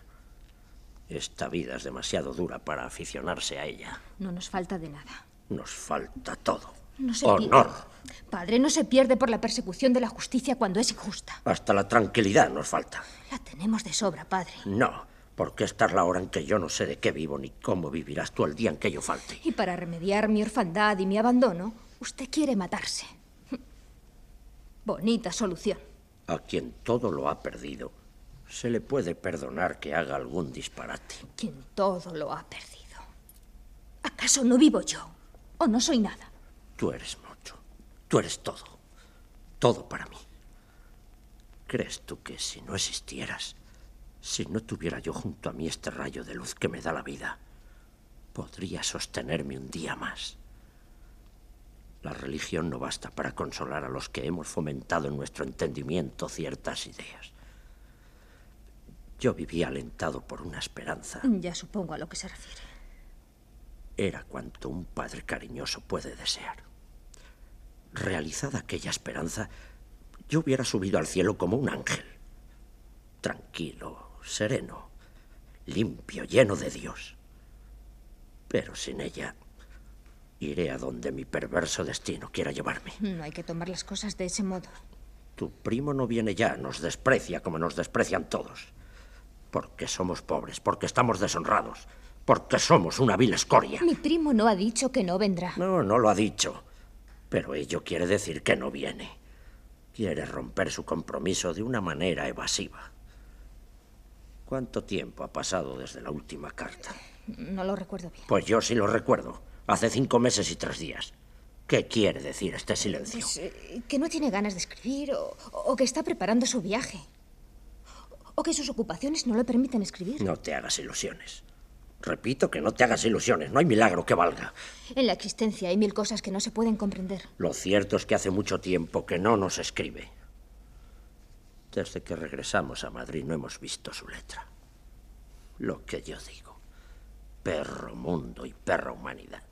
Esta vida es demasiado dura para aficionarse a ella. No nos falta de nada. Nos falta todo. No se Honor. Pierde. Padre, no se pierde por la persecución de la justicia cuando es injusta. Hasta la tranquilidad nos falta. La tenemos de sobra, padre. No, porque esta es la hora en que yo no sé de qué vivo ni cómo vivirás tú el día en que yo falte. Y para remediar mi orfandad y mi abandono, usted quiere matarse. *laughs* Bonita solución. A quien todo lo ha perdido, se le puede perdonar que haga algún disparate. Quien todo lo ha perdido. ¿Acaso no vivo yo? ¿O no soy nada? Tú eres mucho. Tú eres todo. Todo para mí. ¿Crees tú que si no existieras, si no tuviera yo junto a mí este rayo de luz que me da la vida, podría sostenerme un día más? La religión no basta para consolar a los que hemos fomentado en nuestro entendimiento ciertas ideas. Yo vivía alentado por una esperanza. Ya supongo a lo que se refiere. Era cuanto un padre cariñoso puede desear. Realizada aquella esperanza, yo hubiera subido al cielo como un ángel. Tranquilo, sereno, limpio, lleno de Dios. Pero sin ella, iré a donde mi perverso destino quiera llevarme. No hay que tomar las cosas de ese modo. Tu primo no viene ya, nos desprecia como nos desprecian todos. Porque somos pobres, porque estamos deshonrados, porque somos una vil escoria. Mi primo no ha dicho que no vendrá. No, no lo ha dicho. Pero ello quiere decir que no viene. Quiere romper su compromiso de una manera evasiva. ¿Cuánto tiempo ha pasado desde la última carta? No lo recuerdo bien. Pues yo sí lo recuerdo. Hace cinco meses y tres días. ¿Qué quiere decir este silencio? Pues, eh, que no tiene ganas de escribir o, o que está preparando su viaje. O que sus ocupaciones no le permiten escribir. No te hagas ilusiones. Repito que no te hagas ilusiones, no hay milagro que valga. En la existencia hay mil cosas que no se pueden comprender. Lo cierto es que hace mucho tiempo que no nos escribe. Desde que regresamos a Madrid no hemos visto su letra. Lo que yo digo. Perro mundo y perra humanidad.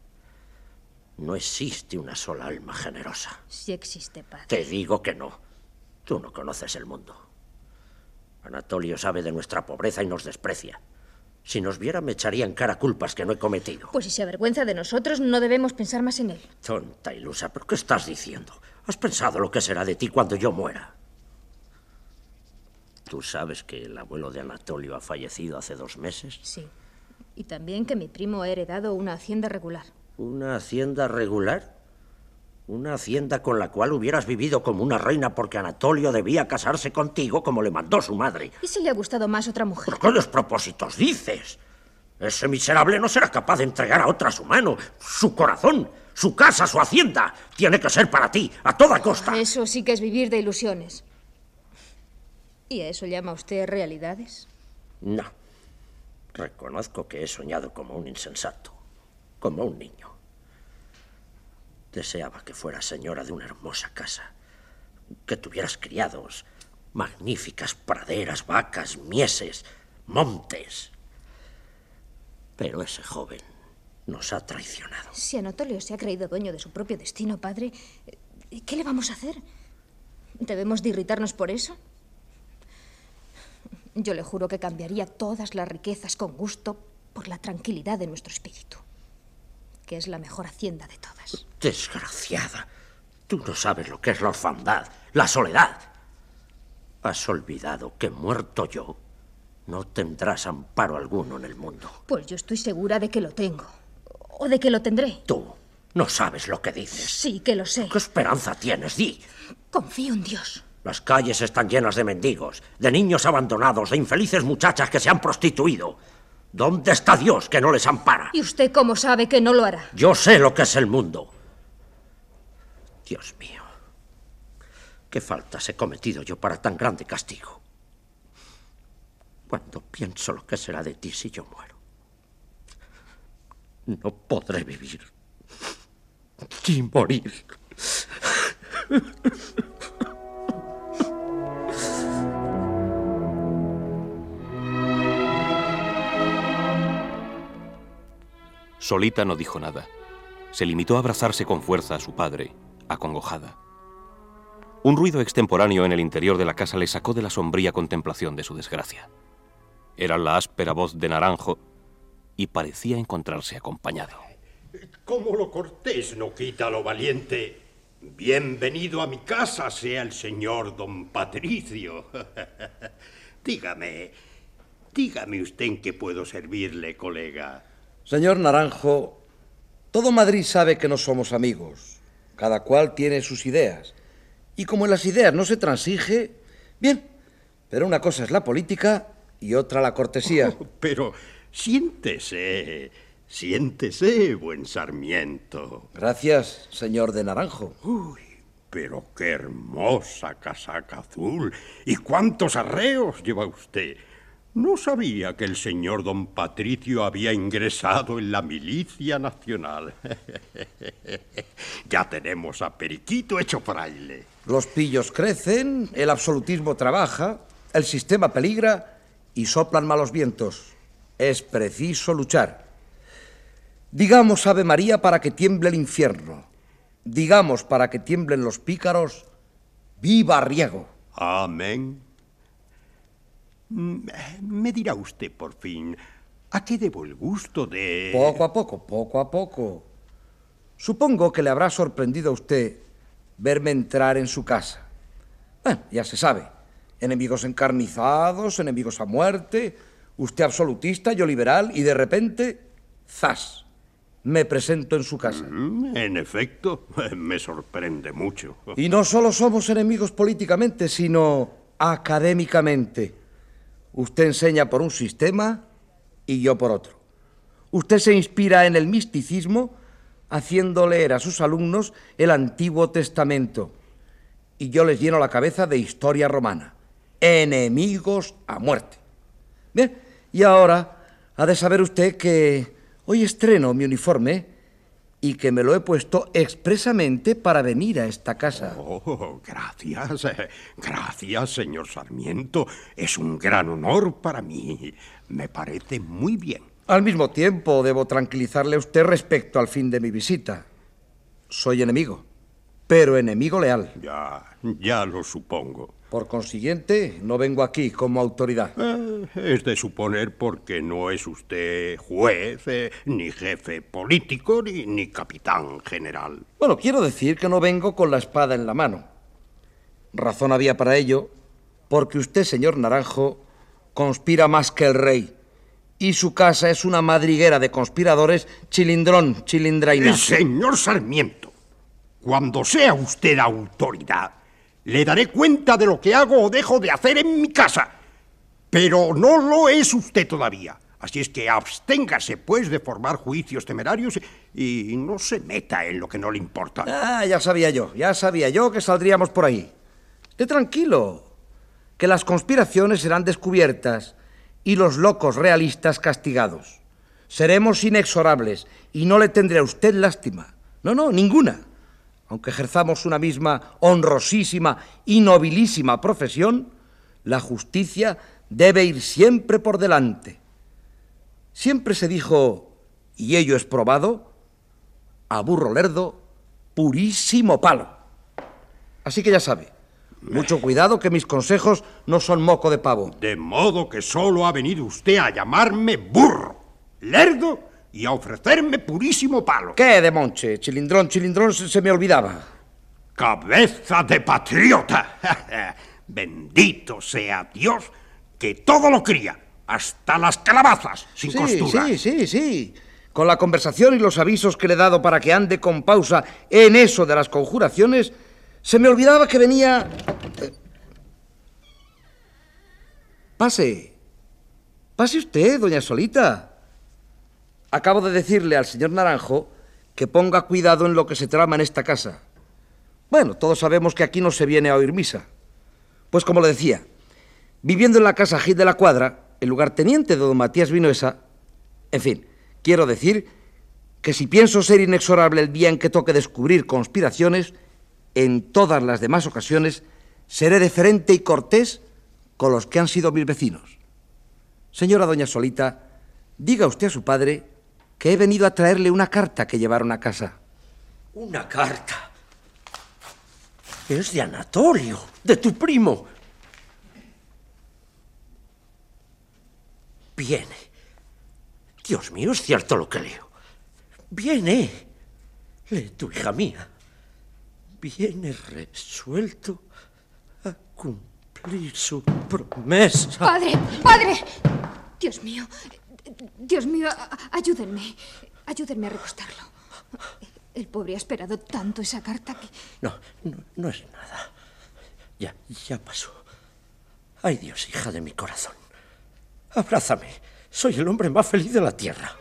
No existe una sola alma generosa. Sí existe, padre. Te digo que no. Tú no conoces el mundo. Anatolio sabe de nuestra pobreza y nos desprecia. Si nos viera, me echaría en cara culpas que no he cometido. Pues si se avergüenza de nosotros, no debemos pensar más en él. Tonta ilusa, ¿pero qué estás diciendo? ¿Has pensado lo que será de ti cuando yo muera? ¿Tú sabes que el abuelo de Anatolio ha fallecido hace dos meses? Sí. Y también que mi primo ha heredado una hacienda regular. ¿Una hacienda regular? Una hacienda con la cual hubieras vivido como una reina porque Anatolio debía casarse contigo como le mandó su madre. ¿Y si le ha gustado más otra mujer? ¿Pero qué despropósitos dices? Ese miserable no será capaz de entregar a otra su mano, su corazón, su casa, su hacienda. Tiene que ser para ti, a toda costa. Eso sí que es vivir de ilusiones. ¿Y a eso llama usted realidades? No. Reconozco que he soñado como un insensato, como un niño. Deseaba que fueras señora de una hermosa casa, que tuvieras criados, magníficas praderas, vacas, mieses, montes. Pero ese joven nos ha traicionado. Si Anatolio se ha creído dueño de su propio destino, padre, ¿qué le vamos a hacer? ¿Debemos de irritarnos por eso? Yo le juro que cambiaría todas las riquezas con gusto por la tranquilidad de nuestro espíritu, que es la mejor hacienda de todas. Desgraciada, tú no sabes lo que es la orfandad, la soledad. Has olvidado que muerto yo, no tendrás amparo alguno en el mundo. Pues yo estoy segura de que lo tengo. O de que lo tendré. Tú no sabes lo que dices. Sí que lo sé. ¿Qué esperanza tienes? Di. Confío en Dios. Las calles están llenas de mendigos, de niños abandonados, de infelices muchachas que se han prostituido. ¿Dónde está Dios que no les ampara? ¿Y usted cómo sabe que no lo hará? Yo sé lo que es el mundo. Dios mío, qué faltas he cometido yo para tan grande castigo. Cuando pienso lo que será de ti si yo muero, no podré vivir ni morir. Solita no dijo nada. Se limitó a abrazarse con fuerza a su padre, acongojada. Un ruido extemporáneo en el interior de la casa le sacó de la sombría contemplación de su desgracia. Era la áspera voz de Naranjo y parecía encontrarse acompañado. Como lo cortés no quita lo valiente, bienvenido a mi casa sea el señor don Patricio. *laughs* dígame, dígame usted en qué puedo servirle, colega. Señor Naranjo, todo Madrid sabe que no somos amigos. Cada cual tiene sus ideas. Y como en las ideas no se transige, bien, pero una cosa es la política y otra la cortesía. *laughs* pero siéntese, siéntese, buen Sarmiento. Gracias, señor de Naranjo. Uy, pero qué hermosa casaca azul. ¿Y cuántos arreos lleva usted? No sabía que el señor don Patricio había ingresado en la milicia nacional. *laughs* ya tenemos a Periquito hecho fraile. Los pillos crecen, el absolutismo trabaja, el sistema peligra y soplan malos vientos. Es preciso luchar. Digamos Ave María para que tiemble el infierno. Digamos para que tiemblen los pícaros. ¡Viva Riego! Amén. Mm, me dirá usted por fin, ¿a qué debo el gusto de...? Poco a poco, poco a poco. Supongo que le habrá sorprendido a usted verme entrar en su casa. Bueno, ya se sabe. Enemigos encarnizados, enemigos a muerte, usted absolutista, yo liberal, y de repente, ¡zas! Me presento en su casa. Mm, en efecto, *laughs* me sorprende mucho. Y no solo somos enemigos políticamente, sino académicamente. Usted enseña por un sistema y yo por otro. Usted se inspira en el misticismo haciendo leer a sus alumnos el Antiguo Testamento y yo les lleno la cabeza de historia romana. Enemigos a muerte. Bien, y ahora ha de saber usted que hoy estreno mi uniforme y que me lo he puesto expresamente para venir a esta casa. Oh, gracias, eh, gracias, señor Sarmiento. Es un gran honor para mí. Me parece muy bien. Al mismo tiempo, debo tranquilizarle a usted respecto al fin de mi visita. Soy enemigo, pero enemigo leal. Ya, ya lo supongo. Por consiguiente, no vengo aquí como autoridad. Eh, es de suponer porque no es usted juez, eh, ni jefe político, ni, ni capitán general. Bueno, quiero decir que no vengo con la espada en la mano. Razón había para ello, porque usted, señor Naranjo, conspira más que el rey. Y su casa es una madriguera de conspiradores chilindrón, chilindraina. Señor Sarmiento, cuando sea usted autoridad, le daré cuenta de lo que hago o dejo de hacer en mi casa. Pero no lo es usted todavía. Así es que absténgase, pues, de formar juicios temerarios y no se meta en lo que no le importa. Ah, ya sabía yo, ya sabía yo que saldríamos por ahí. Esté tranquilo, que las conspiraciones serán descubiertas y los locos realistas castigados. Seremos inexorables y no le tendré a usted lástima. No, no, ninguna aunque ejerzamos una misma honrosísima y nobilísima profesión, la justicia debe ir siempre por delante. Siempre se dijo, y ello es probado, a burro lerdo, purísimo palo. Así que ya sabe, mucho cuidado que mis consejos no son moco de pavo. De modo que solo ha venido usted a llamarme burro, lerdo y a ofrecerme purísimo palo. ¿Qué de Monche? Chilindrón, chilindrón, se, me olvidaba. Cabeza de patriota. *laughs* Bendito sea Dios que todo lo cría, hasta las calabazas, sin sí, costura. Sí, sí, sí. Con la conversación y los avisos que le he dado para que ande con pausa en eso de las conjuraciones, se me olvidaba que venía... Eh, pase. Pase usted, doña Solita. Acabo de decirle al señor Naranjo que ponga cuidado en lo que se trama en esta casa. Bueno, todos sabemos que aquí no se viene a oír misa. Pues como le decía, viviendo en la casa Gil de la Cuadra, el lugarteniente de don Matías Vinuesa, en fin, quiero decir que si pienso ser inexorable el día en que toque descubrir conspiraciones, en todas las demás ocasiones seré deferente y cortés con los que han sido mis vecinos. Señora doña Solita, diga usted a su padre que he venido a traerle una carta que llevaron a casa. ¿Una carta? Es de Anatolio, de tu primo. Viene. Dios mío, es cierto lo que leo. Viene. Lee tu hija mía. Viene resuelto a cumplir su promesa. Padre, padre. Dios mío, Dios mío, ayúdenme. Ayúdenme a recostarlo. El pobre ha esperado tanto esa carta que... No, no, no es nada. Ya, ya pasó. Ay Dios, hija de mi corazón. Abrázame. Soy el hombre más feliz de la tierra.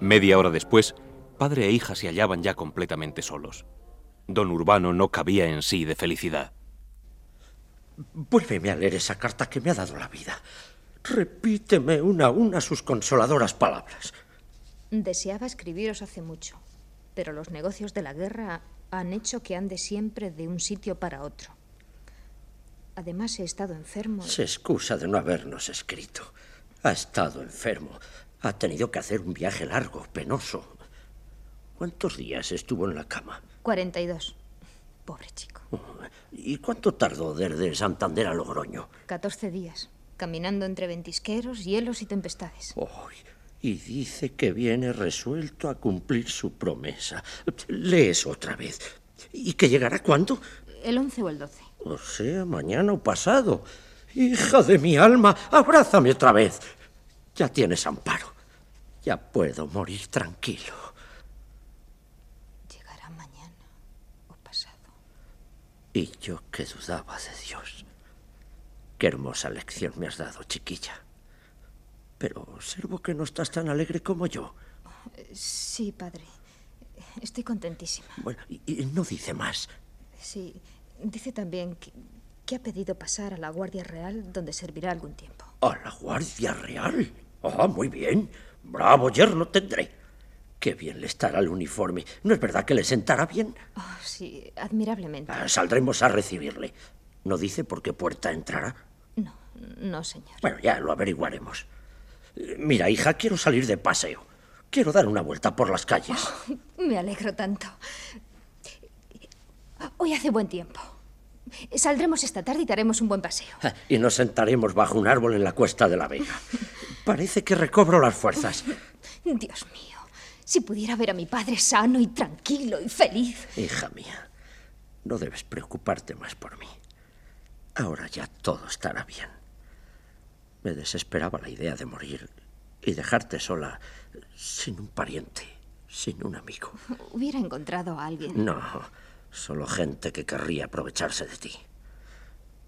Media hora después, padre e hija se hallaban ya completamente solos. Don Urbano no cabía en sí de felicidad. Vuélveme a leer esa carta que me ha dado la vida. Repíteme una a una sus consoladoras palabras. Deseaba escribiros hace mucho, pero los negocios de la guerra han hecho que ande siempre de un sitio para otro. Además, he estado enfermo. Se excusa de no habernos escrito. Ha estado enfermo. Ha tenido que hacer un viaje largo, penoso. ¿Cuántos días estuvo en la cama? 42. Pobre chico. ¿Y cuánto tardó desde Santander a Logroño? 14 días, caminando entre ventisqueros, hielos y tempestades. y dice que viene resuelto a cumplir su promesa. Lees otra vez. ¿Y que llegará cuándo? El 11 o el 12. O sea, mañana o pasado. Hija de mi alma, abrázame otra vez. Ya tienes amparo. Ya puedo morir tranquilo. Llegará mañana o pasado. Y yo que dudaba de Dios. Qué hermosa lección me has dado, chiquilla. Pero observo que no estás tan alegre como yo. Sí, padre. Estoy contentísima. Bueno, y, no dice más. Sí, dice también que, que, ha pedido pasar a la Guardia Real, donde servirá algún tiempo. ¿A la Guardia Real? Ah, muy bien. Bravo yerno tendré. Qué bien le estará el uniforme. ¿No es verdad que le sentará bien? Oh, sí, admirablemente. Ah, saldremos a recibirle. ¿No dice por qué puerta entrará? No, no, señor. Bueno, ya lo averiguaremos. Mira, hija, quiero salir de paseo. Quiero dar una vuelta por las calles. Oh, me alegro tanto. Hoy hace buen tiempo. Saldremos esta tarde y daremos un buen paseo. Y nos sentaremos bajo un árbol en la cuesta de la Vega. Parece que recobro las fuerzas. Dios mío, si pudiera ver a mi padre sano y tranquilo y feliz. Hija mía, no debes preocuparte más por mí. Ahora ya todo estará bien. Me desesperaba la idea de morir y dejarte sola sin un pariente, sin un amigo. Hubiera encontrado a alguien. No, solo gente que querría aprovecharse de ti.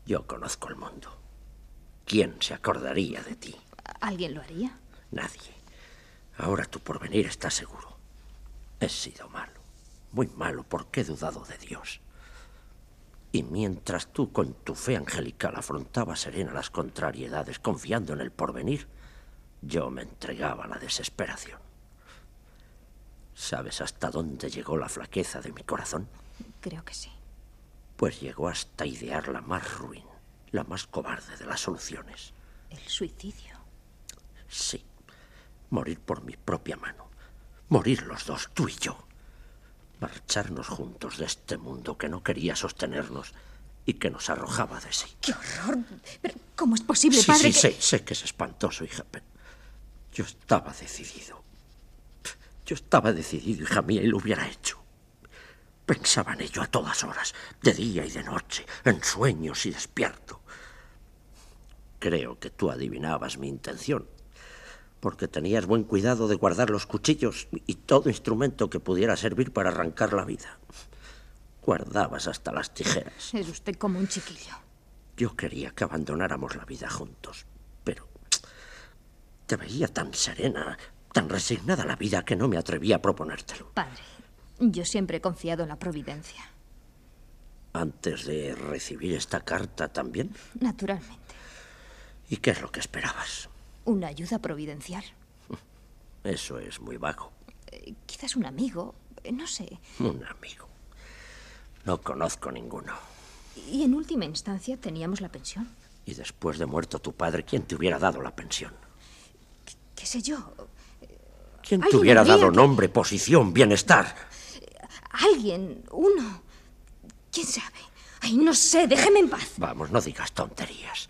Yo conozco el mundo. ¿Quién se acordaría de ti? ¿Alguien lo haría? Nadie. Ahora tu porvenir está seguro. He sido malo, muy malo porque he dudado de Dios. Y mientras tú con tu fe angelical afrontabas serena las contrariedades confiando en el porvenir, yo me entregaba a la desesperación. ¿Sabes hasta dónde llegó la flaqueza de mi corazón? Creo que sí. Pues llegó hasta idear la más ruin, la más cobarde de las soluciones. El suicidio. Sí, morir por mi propia mano. Morir los dos, tú y yo. Marcharnos juntos de este mundo que no quería sostenernos y que nos arrojaba de sí. ¡Qué horror! ¿Pero cómo es posible, sí, padre? Sí, sé, sé que es espantoso, hija, pero yo estaba decidido. Yo estaba decidido, hija mía, y lo hubiera hecho. Pensaba en ello a todas horas, de día y de noche, en sueños y despierto. Creo que tú adivinabas mi intención porque tenías buen cuidado de guardar los cuchillos y todo instrumento que pudiera servir para arrancar la vida. Guardabas hasta las tijeras. Es usted como un chiquillo. Yo quería que abandonáramos la vida juntos, pero te veía tan serena, tan resignada a la vida que no me atrevía a proponértelo. Padre, yo siempre he confiado en la providencia. Antes de recibir esta carta también. Naturalmente. ¿Y qué es lo que esperabas? Una ayuda providencial. *laughs* Eso es muy vago. Eh, quizás un amigo, eh, no sé. Un amigo. No conozco ninguno. Y en última instancia teníamos la pensión. Y después de muerto tu padre, ¿quién te hubiera dado la pensión? ¿Qué, sé yo? ¿Quién te hubiera dado nombre, posición, bienestar? Alguien, uno. ¿Quién sabe? Ay, no sé, déjeme en paz. Vamos, no digas tonterías.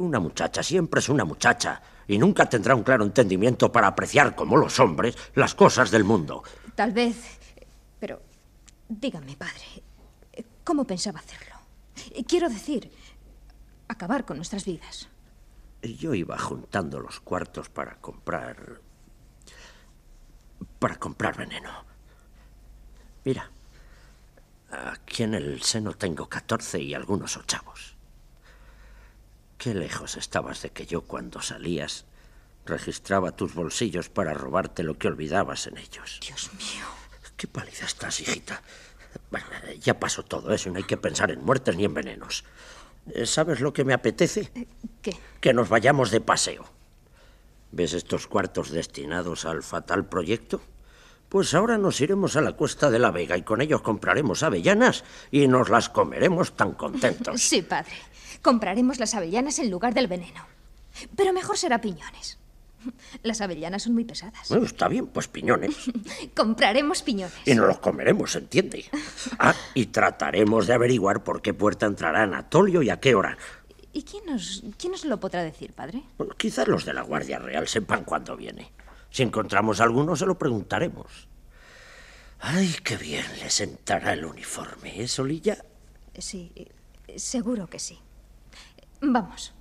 Una muchacha siempre es una muchacha y nunca tendrá un claro entendimiento para apreciar, como los hombres, las cosas del mundo. Tal vez. Pero dígame, padre, ¿cómo pensaba hacerlo? Quiero decir, acabar con nuestras vidas. Yo iba juntando los cuartos para comprar... para comprar veneno. Mira, aquí en el seno tengo 14 y algunos ochavos. Qué lejos estabas de que yo cuando salías registraba tus bolsillos para robarte lo que olvidabas en ellos. Dios mío. Qué pálida estás, hijita. Bueno, ya pasó todo eso y no hay que pensar en muertes ni en venenos. Eh, ¿Sabes lo que me apetece? Eh, ¿Qué? Que nos vayamos de paseo. ¿Ves estos cuartos destinados al fatal proyecto? Pues ahora nos iremos a la cuesta de la Vega y con ellos compraremos avellanas y nos las comeremos tan contentos. Sí, padre. Compraremos las avellanas en lugar del veneno. Pero mejor será piñones. Las avellanas son muy pesadas. Bueno, está bien, pues piñones. *laughs* Compraremos piñones. Y nos los comeremos, ¿entiende? Ah, y trataremos de averiguar por qué puerta entrará Anatolio y a qué hora. ¿Y quién nos, quién nos lo podrá decir, padre? Bueno, quizás los de la Guardia Real sepan cuándo viene. Si encontramos alguno, se lo preguntaremos. Ay, qué bien le sentará el uniforme, ¿eh, Solilla? Sí, seguro que sí. Vamos.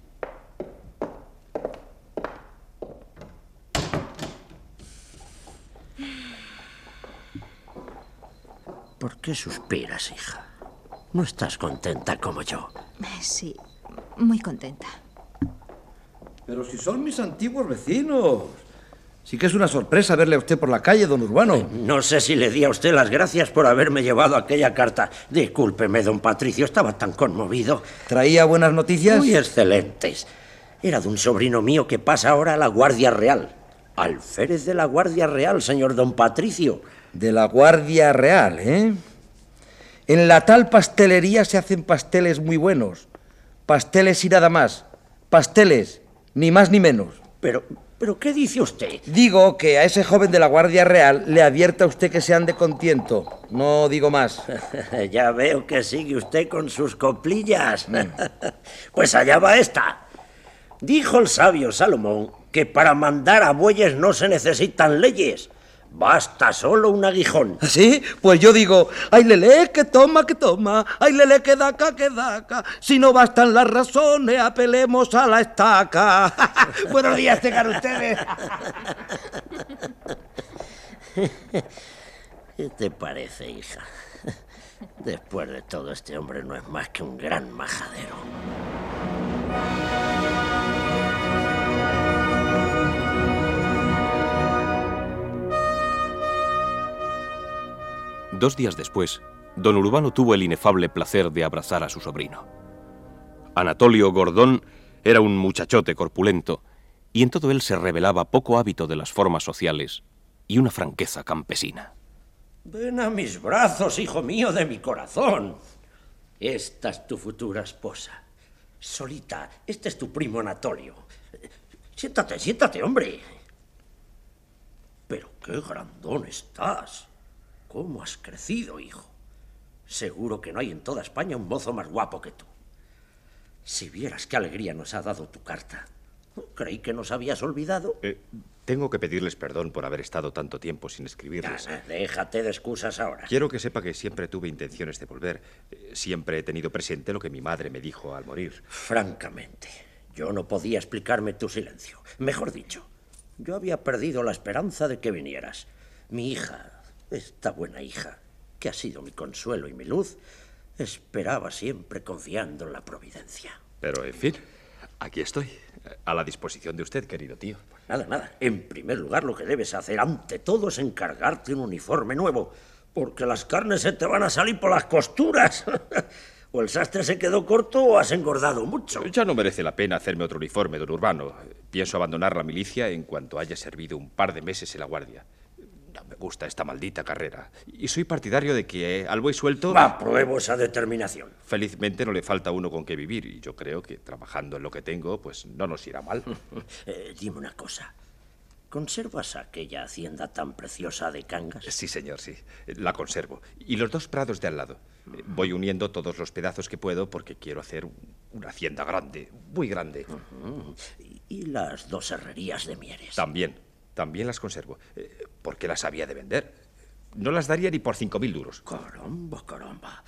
¿Por qué suspiras, hija? ¿No estás contenta como yo? Sí, muy contenta. Pero si son mis antiguos vecinos. Sí que es una sorpresa verle a usted por la calle, don Urbano. No sé si le di a usted las gracias por haberme llevado aquella carta. Discúlpeme, don Patricio, estaba tan conmovido. ¿Traía buenas noticias? Muy excelentes. Era de un sobrino mío que pasa ahora a la Guardia Real. Alférez de la Guardia Real, señor don Patricio. De la Guardia Real, ¿eh? En la tal pastelería se hacen pasteles muy buenos. Pasteles y nada más. Pasteles, ni más ni menos. Pero, ¿Pero qué dice usted? Digo que a ese joven de la Guardia Real le advierta usted que se ande con tiento. No digo más. *laughs* ya veo que sigue usted con sus coplillas. Mm. *laughs* pues allá va esta. Dijo el sabio Salomón que para mandar a bueyes no se necesitan leyes, Basta solo un aguijón. ¿Ah, ¿Sí? Pues yo digo, ay lele, que toma, que toma, ay lele, que daca, que daca. Si no bastan las razones, apelemos a la estaca. *laughs* Buenos días tengan ustedes. *laughs* ¿Qué te parece, hija? Después de todo, este hombre no es más que un gran majadero. Dos días después, don Urbano tuvo el inefable placer de abrazar a su sobrino. Anatolio Gordón era un muchachote corpulento, y en todo él se revelaba poco hábito de las formas sociales y una franqueza campesina. Ven a mis brazos, hijo mío de mi corazón. Esta es tu futura esposa. Solita, este es tu primo Anatolio. Siéntate, siéntate, hombre. Pero qué grandón estás. ¿Cómo has crecido, hijo? Seguro que no hay en toda España un mozo más guapo que tú. Si vieras qué alegría nos ha dado tu carta. Creí que nos habías olvidado. Eh, tengo que pedirles perdón por haber estado tanto tiempo sin escribirles. déjate de excusas ahora. Quiero que sepa que siempre tuve intenciones de volver. Eh, siempre he tenido presente lo que mi madre me dijo al morir. Francamente, yo no podía explicarme tu silencio. Mejor dicho, yo había perdido la esperanza de que vinieras. Mi hija, esta buena hija que ha sido mi consuelo y mi luz, esperaba siempre confiando en la providencia. Pero, en fin, aquí estoy, a la disposición de usted, querido tío. Pues nada, nada. En primer lugar, lo que debes hacer ante todo es encargarte un uniforme nuevo, porque las carnes se te van a salir por las costuras. *laughs* O el sastre se quedó corto o has engordado mucho. Ya no merece la pena hacerme otro uniforme, don Urbano. Pienso abandonar la milicia en cuanto haya servido un par de meses en la guardia. Me gusta esta maldita carrera. Y soy partidario de que, al buey suelto... Apruebo esa determinación. Felizmente no le falta uno con qué vivir. Y yo creo que trabajando en lo que tengo, pues no nos irá mal. *laughs* Eh, dime una cosa. ¿Conservas aquella hacienda tan preciosa de Cangas? Sí, señor, sí. La conservo. Y los dos prados de al lado. Voy uniendo todos los pedazos que puedo porque quiero hacer una hacienda grande, muy grande. ¿Y las dos herrerías de Mieres? También, también las conservo. Porque las había de vender. No las daría ni por cinco mil duros. Caramba, caramba.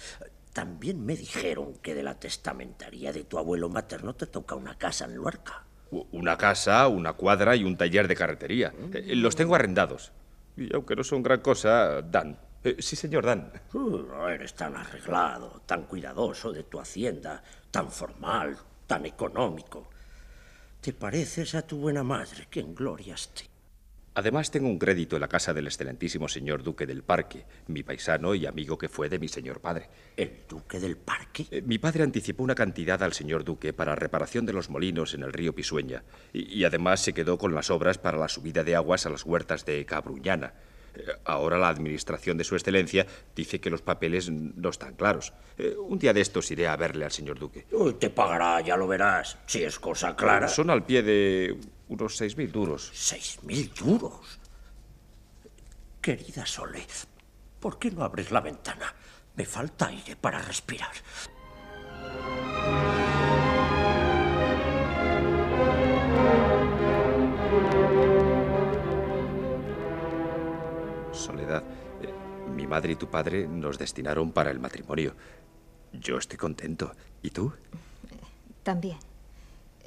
También me dijeron que de la testamentaría de tu abuelo materno te toca una casa en Luarca. Una casa, una cuadra y un taller de carretería. Eh, los tengo arrendados. Y aunque no son gran cosa, dan. Eh, sí, señor, dan. no eres tan arreglado, tan cuidadoso de tu hacienda, tan formal, tan económico. Te pareces a tu buena madre, que en gloria esté. Además, tengo un crédito en la casa del excelentísimo señor Duque del Parque, mi paisano y amigo que fue de mi señor padre. ¿El Duque del Parque? Eh, mi padre anticipó una cantidad al señor Duque para reparación de los molinos en el río Pisueña y, y además se quedó con las obras para la subida de aguas a las huertas de Cabruñana. Eh, ahora la administración de su excelencia dice que los papeles no están claros. Eh, un día de estos iré a verle al señor Duque. Uy, te pagará, ya lo verás, si es cosa clara. Son al pie de unos seis mil duros. ¿Seis mil duros? Querida Sole, ¿por qué no abres la ventana? Me falta aire para respirar. Soledad, eh, mi madre y tu padre nos destinaron para el matrimonio. Yo estoy contento. ¿Y tú? También.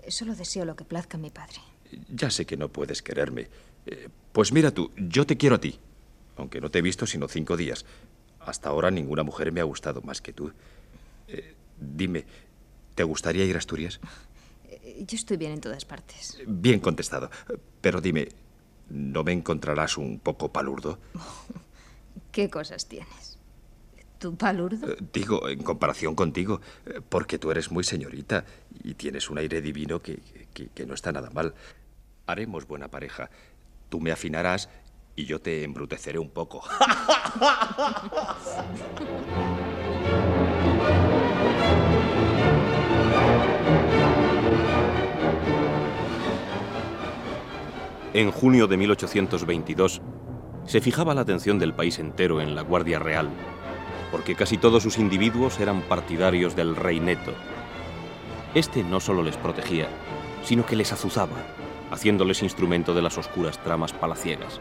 Solo deseo lo que plazca a mi padre. Ya sé que no puedes quererme. Eh, pues mira tú, yo te quiero a ti. Aunque no te he visto sino cinco días. Hasta ahora ninguna mujer me ha gustado más que tú. Eh, dime, ¿te gustaría ir a Asturias? Eh, yo estoy bien en todas partes. Bien contestado. Pero dime, ¿no me encontrarás un poco palurdo? *laughs* ¿Qué cosas tienes? ¿Tú palurdo? digo, en comparación contigo, porque tú eres muy señorita y tienes un aire divino que, que no está nada mal. Haremos buena pareja. Tú me afinarás y yo te embruteceré un poco. *laughs* En junio de 1822 se fijaba la atención del país entero en la Guardia Real, porque casi todos sus individuos eran partidarios del rey Neto. Este no solo les protegía, sino que les azuzaba haciéndoles instrumento de las oscuras tramas palaciegas.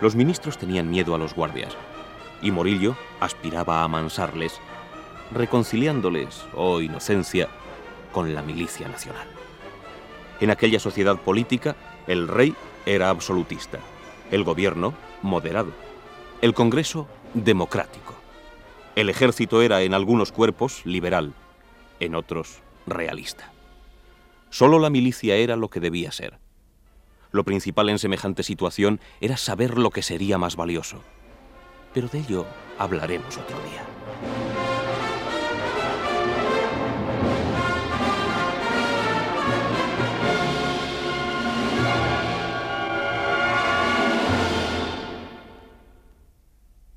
Los ministros tenían miedo a los guardias, y Morillo aspiraba a amansarles, reconciliándoles, oh inocencia, con la milicia nacional. En aquella sociedad política, el rey era absolutista, el gobierno moderado, el Congreso democrático. El ejército era en algunos cuerpos liberal, en otros realista. Solo la milicia era lo que debía ser. Lo principal en semejante situación era saber lo que sería más valioso. Pero de ello hablaremos otro día.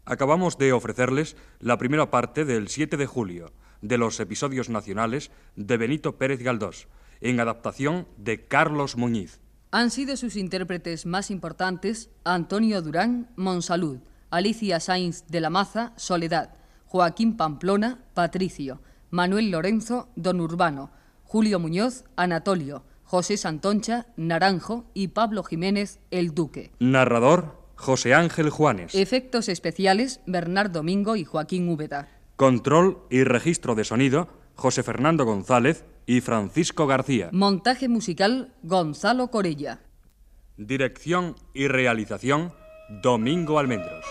Acabamos de ofrecerles la primera parte del 7 de julio de los episodios nacionales de Benito Pérez Galdós, en adaptación de Carlos Muñiz. Han sido sus intérpretes más importantes Antonio Durán, Monsalud, Alicia Sainz de la Maza, Soledad, Joaquín Pamplona, Patricio, Manuel Lorenzo, Don Urbano, Julio Muñoz, Anatolio, José Santoncha, Naranjo y Pablo Jiménez, El Duque. Narrador, José Ángel Juanes. Efectos especiales, Bernard Domingo y Joaquín Úbeda. Control y registro de sonido, José Fernando González y Francisco García. Montaje musical Gonzalo Corella. Dirección y realización Domingo Almendros.